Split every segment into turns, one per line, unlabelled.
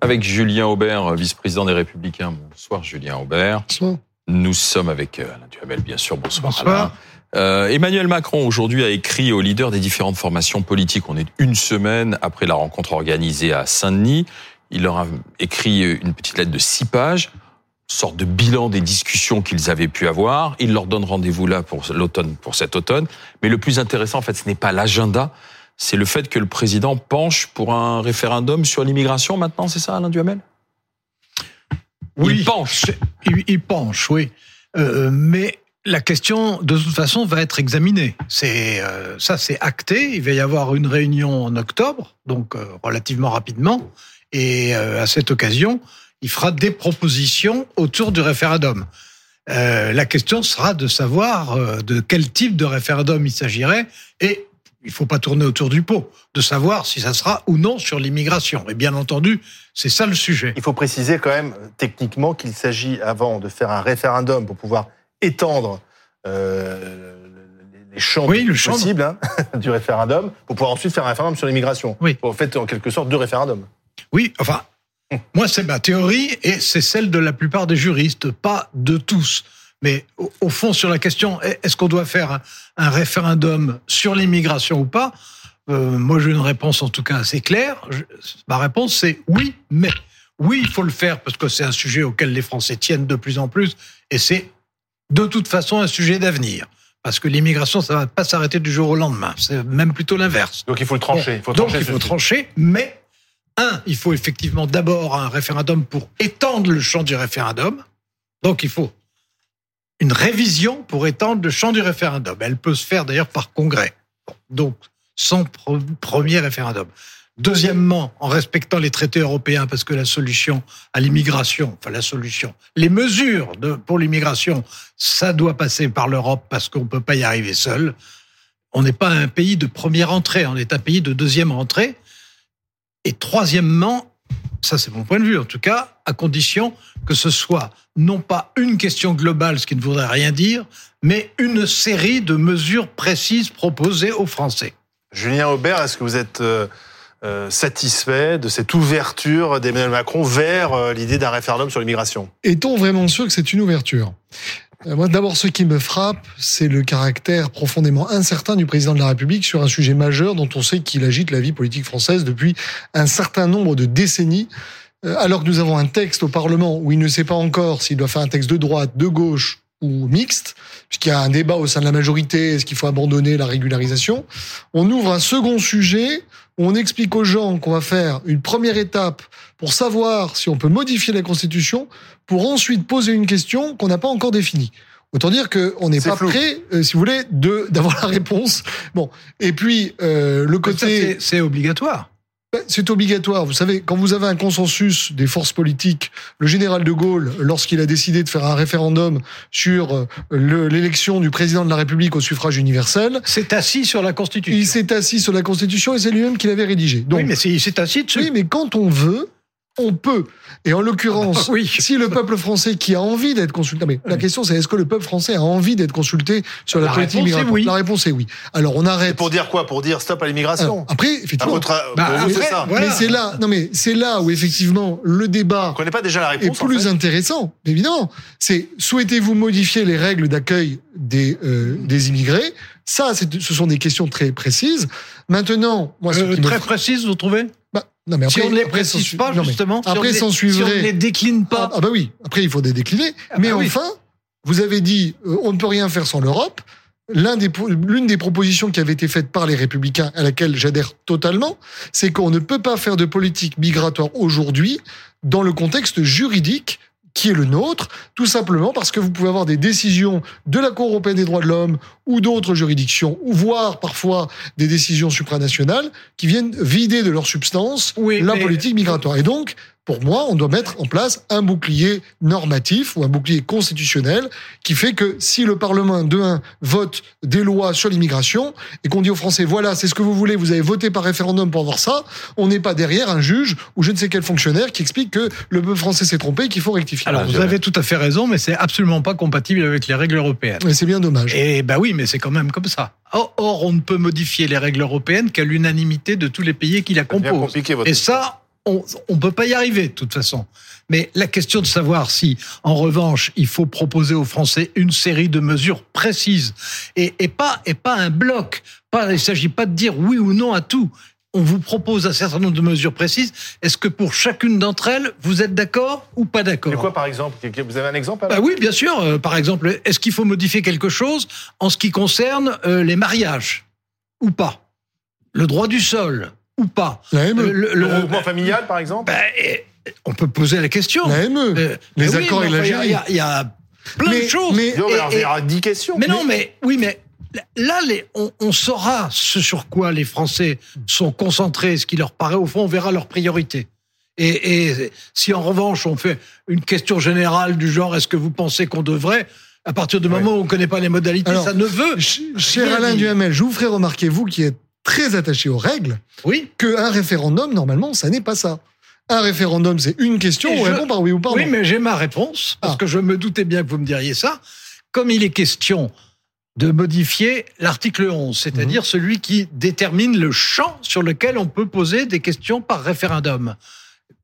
Avec Julien Aubert, vice-président des Républicains. Bonsoir Julien Aubert.
Bonsoir.
Nous sommes avec euh, Alain Duhamel, bien sûr. Bonsoir,
Bonsoir.
Alain. Euh, Emmanuel Macron aujourd'hui a écrit aux leaders des différentes formations politiques. On est une semaine après la rencontre organisée à Saint-Denis. Il leur a écrit une petite lettre de six pages, sorte de bilan des discussions qu'ils avaient pu avoir. Il leur donne rendez-vous là pour l'automne, pour cet automne. Mais le plus intéressant, en fait, ce n'est pas l'agenda, c'est le fait que le président penche pour un référendum sur l'immigration maintenant, c'est ça, Alain Duhamel?
Oui.
Il penche.
Il, il penche, oui. Euh, mais la question, de toute façon, va être examinée. C'est euh, ça, c'est acté. Il va y avoir une réunion en octobre, donc euh, relativement rapidement, et euh, à cette occasion, il fera des propositions autour du référendum. Euh, la question sera de savoir euh, de quel type de référendum il s'agirait et il faut pas tourner autour du pot, de savoir si ça sera ou non sur l'immigration. Et bien entendu, c'est ça le sujet.
Il faut préciser quand même techniquement qu'il s'agit avant de faire un référendum pour pouvoir étendre euh, les champs
Oui, le
possibles hein, du référendum, pour pouvoir ensuite faire un référendum sur l'immigration.
Oui.
En fait, en quelque sorte, deux référendums.
Oui, enfin, moi, c'est ma théorie et c'est celle de la plupart des juristes, pas de tous. Mais au, fond, sur la question, est-ce qu'on doit faire un, référendum sur l'immigration ou pas euh, Moi, j'ai une réponse en tout cas assez claire. Je- ma réponse, c'est oui, mais. Oui, il faut le faire parce que c'est un sujet auquel les Français tiennent de plus en plus et c'est de toute façon un sujet d'avenir. Parce que l'immigration, ça va pas s'arrêter du jour au lendemain. C'est même plutôt l'inverse.
Donc il faut le trancher. il faut
Donc
trancher
il faut trancher, mais un, il faut effectivement d'abord un référendum pour étendre le champ du référendum. Donc il faut une révision pour étendre le champ du référendum. Elle peut se faire d'ailleurs par congrès. Donc sans premier référendum. Deuxièmement, en respectant les traités européens, parce que la solution à l'immigration, enfin la solution, les mesures pour l'immigration, ça doit passer par l'Europe parce qu'on peut pas y arriver seul. On n'est pas un pays de première entrée, on est un pays de deuxième entrée. Et troisièmement, ça c'est mon point de vue en tout cas, à condition que ce soit non pas une question globale, ce qui ne voudrait rien dire, mais une série de mesures précises proposées aux Français.
Julien Aubert, est-ce que vous êtes euh, euh, satisfait de cette ouverture d'Emmanuel Macron vers euh, l'idée d'un référendum sur l'immigration?
Est-on vraiment sûr que c'est une ouverture? Moi, d'abord, ce qui me frappe, c'est le caractère profondément incertain du président de la République sur un sujet majeur dont on sait qu'il agite la vie politique française depuis un certain nombre de décennies. Euh, Alors que nous avons un texte au Parlement où il ne sait pas encore s'il doit faire un texte de droite, de gauche ou mixte, puisqu'il y a un débat au sein de la majorité, est-ce qu'il faut abandonner la régularisation On ouvre un second sujet on explique aux gens qu'on va faire une première étape pour savoir si on peut modifier la Constitution, pour ensuite poser une question qu'on n'a pas encore définie. Autant dire qu'on n'est pas
flou.
prêt, euh, si vous voulez, de d'avoir la réponse. Bon, et puis euh, le côté,
C'est obligatoire.
Ben, c'est obligatoire. Vous savez, quand vous avez un consensus des forces politiques, le général de Gaulle, lorsqu'il a décidé de faire un référendum sur euh, le- l'élection du président de la République au suffrage universel,
C'est assis sur la Constitution.
il s'est assis sur la Constitution et c'est lui-même qui l'avait rédigé. Donc,
oui, mais c'est c'est assis dessus.
oui, mais quand on veut, on peut. Et en l'occurrence,
Ah, oui.
si le peuple français qui a envie d'être consulté, mais la question c'est est-ce que le peuple français a envie d'être consulté sur la,
La
politique
réponse est
migratoire
oui.
La réponse est oui. Alors on
Et
arrête.
pour dire quoi? Pour dire stop à l'immigration
après,
À
effectivement.
votre,
Bah, après,
ça.
voilà.
Mais c'est là, non mais c'est là où effectivement le débat
connaissez pas déjà la
est
réponse en
plus
fait
intéressant, évidemment. C'est souhaitez-vous modifier les règles d'accueil des euh, des immigrés? Ça, c'est- ce sont des questions très précises. Maintenant, moi, ce
Euh,
qui me
très
fra-
précise, vous trouvez?
Bah, non mais après,
Si on ne les
après,
précise pas,
non,
justement, si on
après
les- si on ne les décline pas,
Ah, ah bah oui, après il faut des décliner.
Ah
Mais
bah oui.
enfin, vous avez dit euh, on ne peut rien faire sans l'Europe. L'un des L'une des propositions qui avait été faite par les Républicains, à laquelle j'adhère totalement, c'est qu'on ne peut pas faire de politique migratoire aujourd'hui dans le contexte juridique qui est le nôtre, tout simplement parce que vous pouvez avoir des décisions de la Cour européenne des droits de l'homme ou d'autres juridictions, ou voire parfois des décisions supranationales qui viennent vider de leur substance
Oui,
la politique migratoire. Et donc, pour moi, on doit mettre en place un bouclier normatif ou un bouclier constitutionnel qui fait que si le Parlement de 1 vote des lois sur l'immigration et qu'on dit aux Français, voilà, c'est ce que vous voulez, vous avez voté par référendum pour avoir ça, on n'est pas derrière un juge ou je ne sais quel fonctionnaire qui explique que le peuple français s'est trompé et qu'il faut rectifier.
Alors, vous avez tout à fait raison, mais c'est absolument pas compatible avec les règles européennes.
Mais c'est bien dommage.
Et ben oui, mais c'est quand même comme ça. Or, or, on ne peut modifier les règles européennes qu'à l'unanimité de tous les pays qui la composent.
compliqué, votre
Et ça, on ne peut pas y arriver de toute façon. Mais la question de savoir si, en revanche, il faut proposer aux Français une série de mesures précises et, et pas et pas un bloc. Pas, il ne s'agit pas de dire oui ou non à tout. On vous propose un certain nombre de mesures précises. Est-ce que pour chacune d'entre elles, vous êtes d'accord ou pas d'accord?
Mais quoi, par exemple? Vous avez un exemple
bah oui, bien sûr. Euh, par exemple, est-ce qu'il faut modifier quelque chose en ce qui concerne euh, les mariages ou pas? Le droit du sol ou pas
La ME.
Euh, le-
Le
le-
regroupement familial, par exemple
bah, eh, on peut poser la question.
La ME.
Euh,
les
mais oui,
accords
mais
et
enfin, il y a-
l'Algérie.
Il y, a- y a plein
Mais-
de choses.
mais-
Non, mais
Et-
alors,
et-
il y aura 10 questions.
mais non, mais oui, mais là, les, on, on saura ce sur quoi les Français sont concentrés, ce qui leur paraît au fond, on verra leurs priorités. Et, et si en revanche on fait une question générale du genre, est-ce que vous pensez qu'on devrait à partir du moment où on ne connaît pas les modalités,
Alors,
ça ne veut.
Ch- Cher Alain. Duhamel, je vous ferai remarquer, vous qui êtes très attaché aux règles,
Oui,
qu'un référendum, normalement, ça n'est pas ça. Un référendum, c'est une question,
Et
on
je-
répond par oui ou par
oui,
non.
mais j'ai ma réponse parce
Ah.
que je me doutais bien que vous me diriez ça. Comme il est question de modifier l'article 11, c'est-à-dire celui qui détermine le champ sur lequel on peut poser des questions par référendum.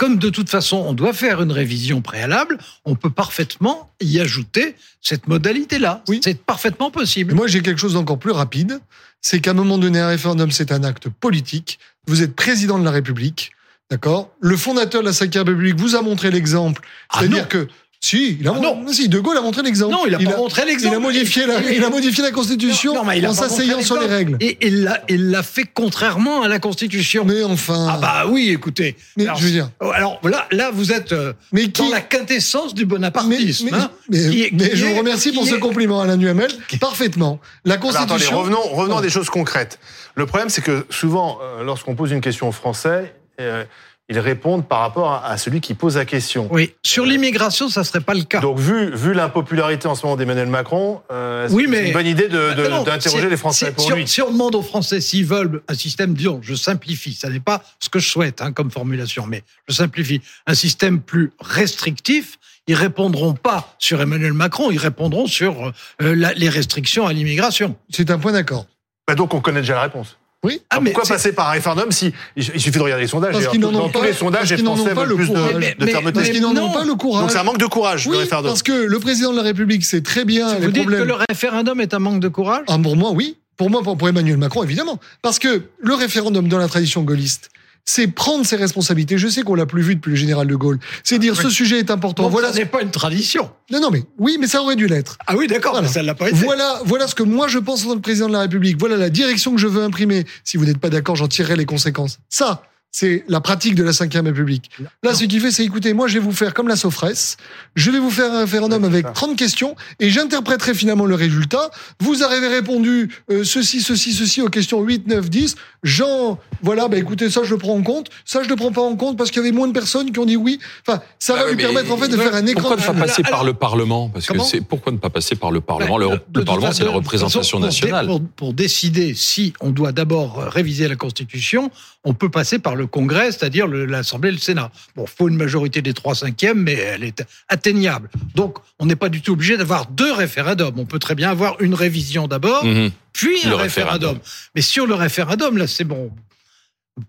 Comme de toute façon, on doit faire une révision préalable, on peut parfaitement y ajouter cette modalité-là.
Oui.
C'est parfaitement
Mais
possible.
moi, j'ai quelque chose d'encore plus rapide. C'est qu'à un moment donné, un référendum, c'est un acte politique. Vous êtes président de la République. D'accord? Le fondateur de la Ve République vous a montré l'exemple.
Ah
C'est-à-dire que, si, il a,
Ah non.
si, De Gaulle a montré l'exemple.
Non, il pas montré l'exemple.
Il a modifié la,
Il-
il a modifié la Constitution
Non, il a
en s'asseyant sur les règles.
Et il l'a, il l'a fait contrairement à la Constitution.
Mais enfin.
Ah bah oui, écoutez.
Mais
Alors,
je veux dire.
Alors là, là vous êtes euh,
Mais qui
dans la quintessence du bonapartisme.
mais,
hein,
mais-
qui est-
mais
qui
je vous remercie pour ce compliment, Alain Duhamel. Parfaitement. La
Alors, attendez,
Constitution.
revenons, revenons à des choses concrètes. Le problème, c'est que souvent, euh, lorsqu'on pose une question aux Français, euh, ils répondent par rapport à, celui qui pose la question.
Oui, sur l'immigration, ça serait pas le cas.
Donc, vu, vu l'impopularité en ce moment d'Emmanuel Macron, euh,
Oui,
c'est une bonne idée de- de-
non,
d'interroger les Français
si,
pour
si on-
lui?
si on demande aux Français s'ils veulent un système, disons, je simplifie, ça n'est pas ce que je souhaite hein, comme formulation, mais je simplifie, un système plus restrictif, ils répondront pas sur Emmanuel Macron, ils répondront sur euh, la- les restrictions à l'immigration.
C'est un point d'accord.
Bah, donc, on connaît déjà la réponse.
Oui.
Ah, mais
pourquoi passer par un référendum si il suffit de regarder les sondages
Parce qu'ils n'en
Dans
ont
tous
pas-
les sondages, les Français veulent plus de,
courage.
Mais-
de
mais-
fermeté.
Parce qu'ils n'en ont pas le courage.
Donc, c'est un manque de courage,
Oui,
le référendum.
parce que le président de la République sait très bien les
Vous dites
problèmes.
que le référendum est un manque de courage
Ah, pour moi, oui. Pour moi, pour pour Emmanuel Macron, évidemment. Parce que le référendum dans la tradition gaulliste, c'est prendre ses responsabilités. Je sais qu'on l'a plus vu depuis le général de Gaulle. C'est dire
Oui.
ce sujet est important.
Donc,
voilà.
ça n'est pas une tradition.
Non, non, mais oui, mais ça aurait dû l'être.
Ah oui, d'accord,
Voilà.
mais ça ne l'a pas été.
Voilà, voilà ce que moi je pense en tant que président de la République. Voilà la direction que je veux imprimer. Si vous n'êtes pas d'accord, j'en tirerai les conséquences. Ça, c'est la pratique de la Ve République. Là, ce qu'il fait, c'est écoutez, moi, je vais vous faire comme la Sofresse. Je vais vous faire un référendum avec
ça.
30 questions et j'interpréterai finalement le résultat. Vous avez répondu euh, ceci, ceci, ceci aux questions 8, 9, 10. Jean, voilà, bah écoutez, ça, je le prends en compte. Ça, je le prends pas en compte parce qu'il y avait moins de personnes qui ont dit oui. Enfin, ça
Bah
va
oui,
lui permettre en fait de faire un écran.
Pourquoi ne pas
Alors,
passer par le Parlement? Parce que c'est pourquoi ne pas passer par le Parlement?
Ben,
Le, Parlement, c'est la
façon,
représentation
pour- pour dé-
nationale.
Pour, pour décider si on doit d'abord réviser la Constitution, on peut passer par le Congrès, c'est-à-dire l'Assemblée et le Sénat. Bon, faut une majorité des trois cinquièmes, mais elle est atteignable. Donc, on n'est pas du tout obligé d'avoir deux référendums. On peut très bien avoir une révision d'abord,
Mhm.
puis
Le
un référendum.
référendum.
Mais sur le référendum, là, c'est bon.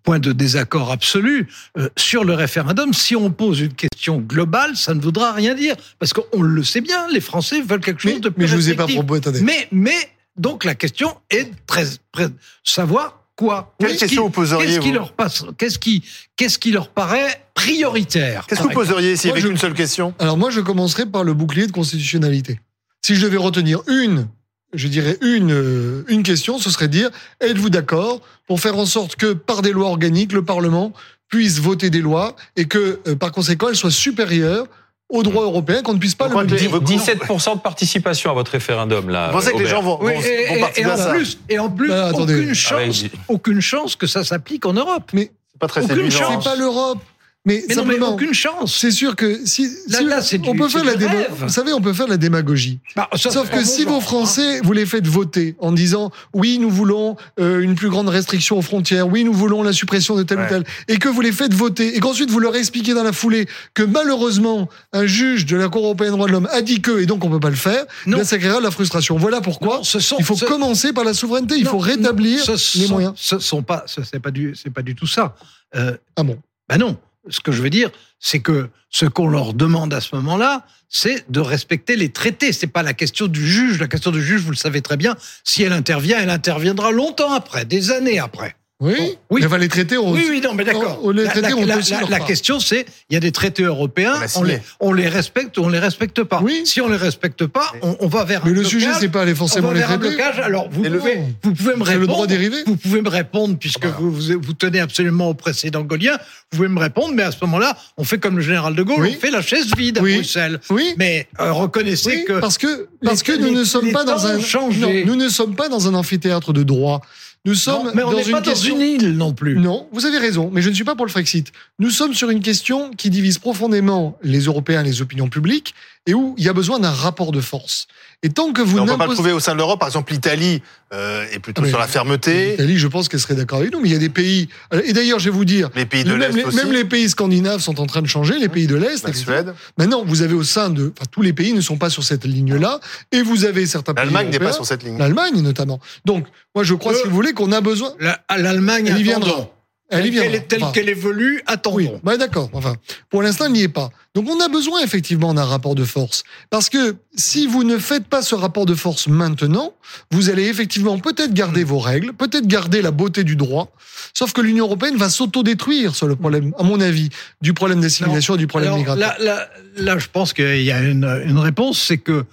Point de désaccord absolu. Euh, sur le référendum, si on pose une question globale, ça ne voudra rien dire. Parce qu'on le sait bien, les Français veulent quelque chose
Mais,
de plus
mais je vous ai pas proposé. Attendez.
Mais, mais, donc la question est très, très savoir quoi.
Quelle question
qui-
vous poseriez,
Qu'est-ce qui leur passe, qu'est-ce qui, qu'est-ce qui leur paraît prioritaire
Qu'est-ce que vous poseriez s'il y
Moi,
avait qu'une seule question
Alors moi, je commencerai par le bouclier de constitutionnalité. Si je devais retenir une, je dirais une, euh, une question, ce serait de dire, êtes-vous d'accord pour faire en sorte que par des lois organiques, le Parlement puisse voter des lois et que, euh, par conséquent, elles soient supérieures au droit européen, qu'on ne puisse pas
Pourquoi
le
les-
modifier.
vous-
17% de participation à votre référendum là.
Vous pensez que les gens vont,
Oui,
vont-
et,
vont
et- et
participer à
en
ça
plus, et en plus,
Bah, attendez.
aucune chance,
Allez-y.
aucune chance que ça s'applique en Europe.
Mais
C'est pas très
aucune chance.
c'est pas l'Europe. Mais,
Mais non, mais aucune chance.
c'est sûr que si,
Là,
si-
là,
on
du-
peut faire la déma- vous savez, on peut faire la démagogie.
Bah,
Sauf que si vos
voir,
Français, vous les faites voter en disant oui, nous voulons euh, une plus grande restriction aux frontières, oui, nous voulons la suppression de tel
Ouais.
ou tel, et que vous les faites voter, et qu'ensuite vous leur expliquez dans la foulée que malheureusement un juge de la Cour européenne des droits de l'homme a dit que, et donc on peut pas le faire, bien ça créera de la frustration. Voilà pourquoi
Non, ce sont-
il faut
ce-
commencer par la souveraineté, il
Non,
faut rétablir les
sont-
moyens.
Ce sont pas, ce- c'est pas du, c'est pas du tout ça. Euh,
Ah bon
Ben non. Ce que je veux dire, c'est que ce qu'on leur demande à ce moment-là, c'est de respecter les traités. C'est pas la question du juge. La question du juge, vous le savez très bien, si elle intervient, elle interviendra longtemps après, des années après.
Oui,
Bon, oui.
Mais va les traiter. on-
Oui, oui, non, mais d'accord.
Oh, les
La-
traités
la,
ont
la- la- question, c'est, il y a des traités européens,
On
les, on les respecte ou on les respecte pas.
Oui.
Si on les respecte pas, on, on va vers
Mais
un
le
blocage.
sujet, c'est pas aller
on
forcément
va
les
vers un
traiter.
blocage. Alors, vous
Et le-
pouvez, vous pouvez me
C'est
répondre.
le droit dérivé.
Vous pouvez me répondre, puisque
Voilà.
vous, vous, vous tenez absolument au précédent gaulien, vous pouvez me répondre, mais à ce moment-là, on fait comme le général de Gaulle,
Oui.
on fait la chaise vide à. Bruxelles.
Oui.
Mais euh, reconnaissez
Oui,
que
parce que
parce
que nous
les-
ne sommes pas dans un
ont
nous ne sommes pas dans un amphithéâtre de droit. Nous sommes
Non, mais on
dans
n'est
une
pas dans
question
une île non plus.
Non, vous avez raison, mais je ne suis pas pour le Frexit. Nous sommes sur une question qui divise profondément les Européens, les opinions publiques, et où il y a besoin d'un rapport de force. Et tant que vous
Mais on peut pas le trouver au sein de l'Europe. Par exemple, l'Italie euh, est plutôt
Ah, mais-
sur la fermeté.
l'Italie, je pense qu'elle serait d'accord avec nous, mais il y a des pays. Et d'ailleurs, je vais vous dire,
Les pays de
même,
l'Est
les,
aussi.
même les pays scandinaves sont en train de changer, les pays de l'Est.
La. Suède.
Maintenant, vous avez au sein de, enfin, tous les pays ne sont pas sur cette ligne-là, et vous avez certains pays.
L'Allemagne n'est pas sur cette ligne.
L'Allemagne notamment. Donc, moi, je crois,
Euh,
si vous voulez, qu'on a besoin.
La- L'Allemagne,
Elle y viendra. Elle y viendra.
est- telle
Enfin,
qu'elle évolue, attendons.
Oui, bah d'accord. Enfin, pour l'instant, il n'y est pas. Donc, on a besoin effectivement d'un rapport de force. Parce que si vous ne faites pas ce rapport de force maintenant, vous allez effectivement peut-être garder vos règles, peut-être garder la beauté du droit. Sauf que l'Union européenne va s'autodétruire sur le problème, à mon avis, du problème d'assimilation et du problème
Alors,
migratoire.
Là, là, là, je pense qu'il y a une, une réponse, c'est que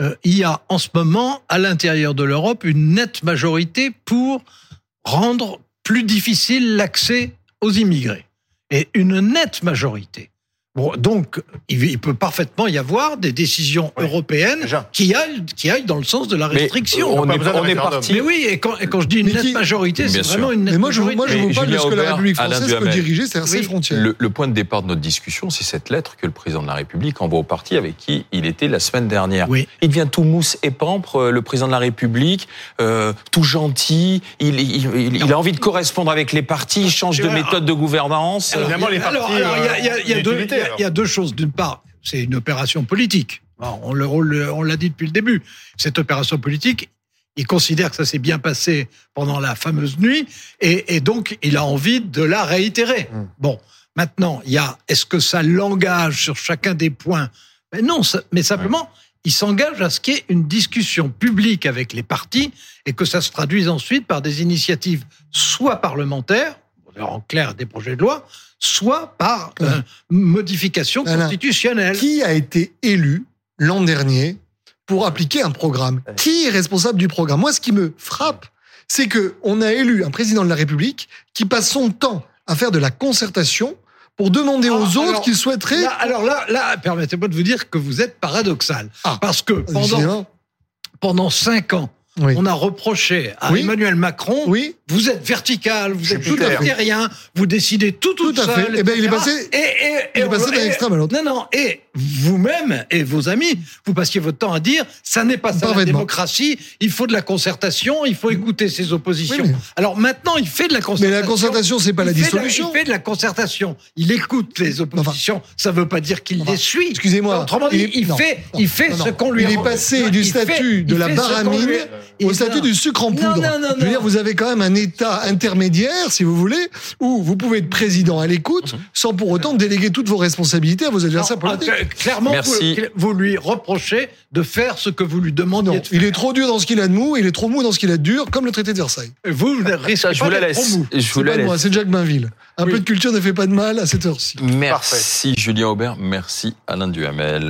euh, il y a en ce moment à l'intérieur de l'Europe une nette majorité pour rendre plus difficile l'accès aux immigrés. Et une nette majorité. Bon, donc, il, peut parfaitement y avoir des décisions
Oui,
européennes
déjà.
qui aillent, qui aillent dans le sens de la
Mais
restriction.
on est, on parti.
Mais oui, et quand, et quand je dis une nette majorité, c'est vraiment une nette
Mais moi, je, vous- moi, je
majorité.
vous parle de ce que la République française peut diriger, c'est-à-dire ses
Oui.
frontières.
Le, le point de départ de notre discussion, c'est cette lettre que le président de la République envoie au parti avec qui il était la semaine dernière.
Oui.
Il devient tout mousse et pampre, euh, le président de la République, euh, tout gentil. Il, il, il- il a envie de correspondre avec les partis, il change de méthode de gouvernance.
Évidemment, les partis,
alors, il y a- il y a- il y a
euh,
deux- il y a-
alors.
il y a deux choses. D'une part, c'est une opération politique. On le- on l'a dit depuis le début. Cette opération politique, il considère que ça s'est bien passé pendant la fameuse nuit, et, et donc il a envie de la réitérer.
Mm.
Bon, maintenant, il y a est-ce que ça l'engage sur chacun des points? Mais non, ça- mais simplement. Il s'engage à ce qu'il y ait une discussion publique avec les partis et que ça se traduise ensuite par des initiatives soit parlementaires, en clair des projets de loi, soit par
Ouais.
euh, modification constitutionnelle.
Qui a été élu l'an dernier pour appliquer un programme? Qui est responsable du programme? Moi, ce qui me frappe, c'est que on a élu un président de la République qui passe son temps à faire de la concertation pour demander
Ah,
aux autres qu'ils souhaiteraient.
Là, alors là, là permettez-moi de vous dire que vous êtes paradoxal.
Ah.
Parce que pendant, pendant cinq ans,
Oui.
on a reproché à
Oui.
Emmanuel Macron
Oui.
Vous êtes vertical, vous êtes
Jupiter.
jupitérien, vous décidez tout tout,
Tout à
seul.
fait. Eh ben, il est passé-
Et, et,
il est
et
passé d'un
et-
extrême à l'autre.
Non, non. Et vous-même et vos amis, vous passiez votre temps à dire ça n'est pas ça la démocratie. Il faut de la concertation. Il faut écouter ses oppositions.
Oui, mais-
Alors maintenant, il fait de la
Mais
concertation.
la concertation, c'est pas la
Il
dissolution.
il fait de la concertation. Il écoute les oppositions. ça veut pas dire qu'il
Enfin,
les suit.
excusez-moi,
Autrement dit,
il est-
il,
non,
fait,
non,
il fait
non,
ce qu'on lui
Il est passé du statut de la baramine au statut du sucre en poudre. Je veux dire, vous avez quand même un État intermédiaire, si vous voulez, où vous pouvez être président à l'écoute
Mhm.
sans pour autant déléguer toutes vos responsabilités à vos adversaires
Non,
politiques.
Clairement,
Merci.
vous, vous lui reprochez de faire ce que vous lui demandiez
Non,
de faire.
il est trop dur dans ce qu'il a de mou, il est trop mou dans ce qu'il a de dur, comme le traité de Versailles.
Vous risquez
je vous la laisse. Je
C'est
vous la laisse.
c'est Jacques Bainville. Un
Oui.
peu de culture ne fait pas de mal à cette heure-ci.
Merci Julien Aubert, merci Alain Duhamel.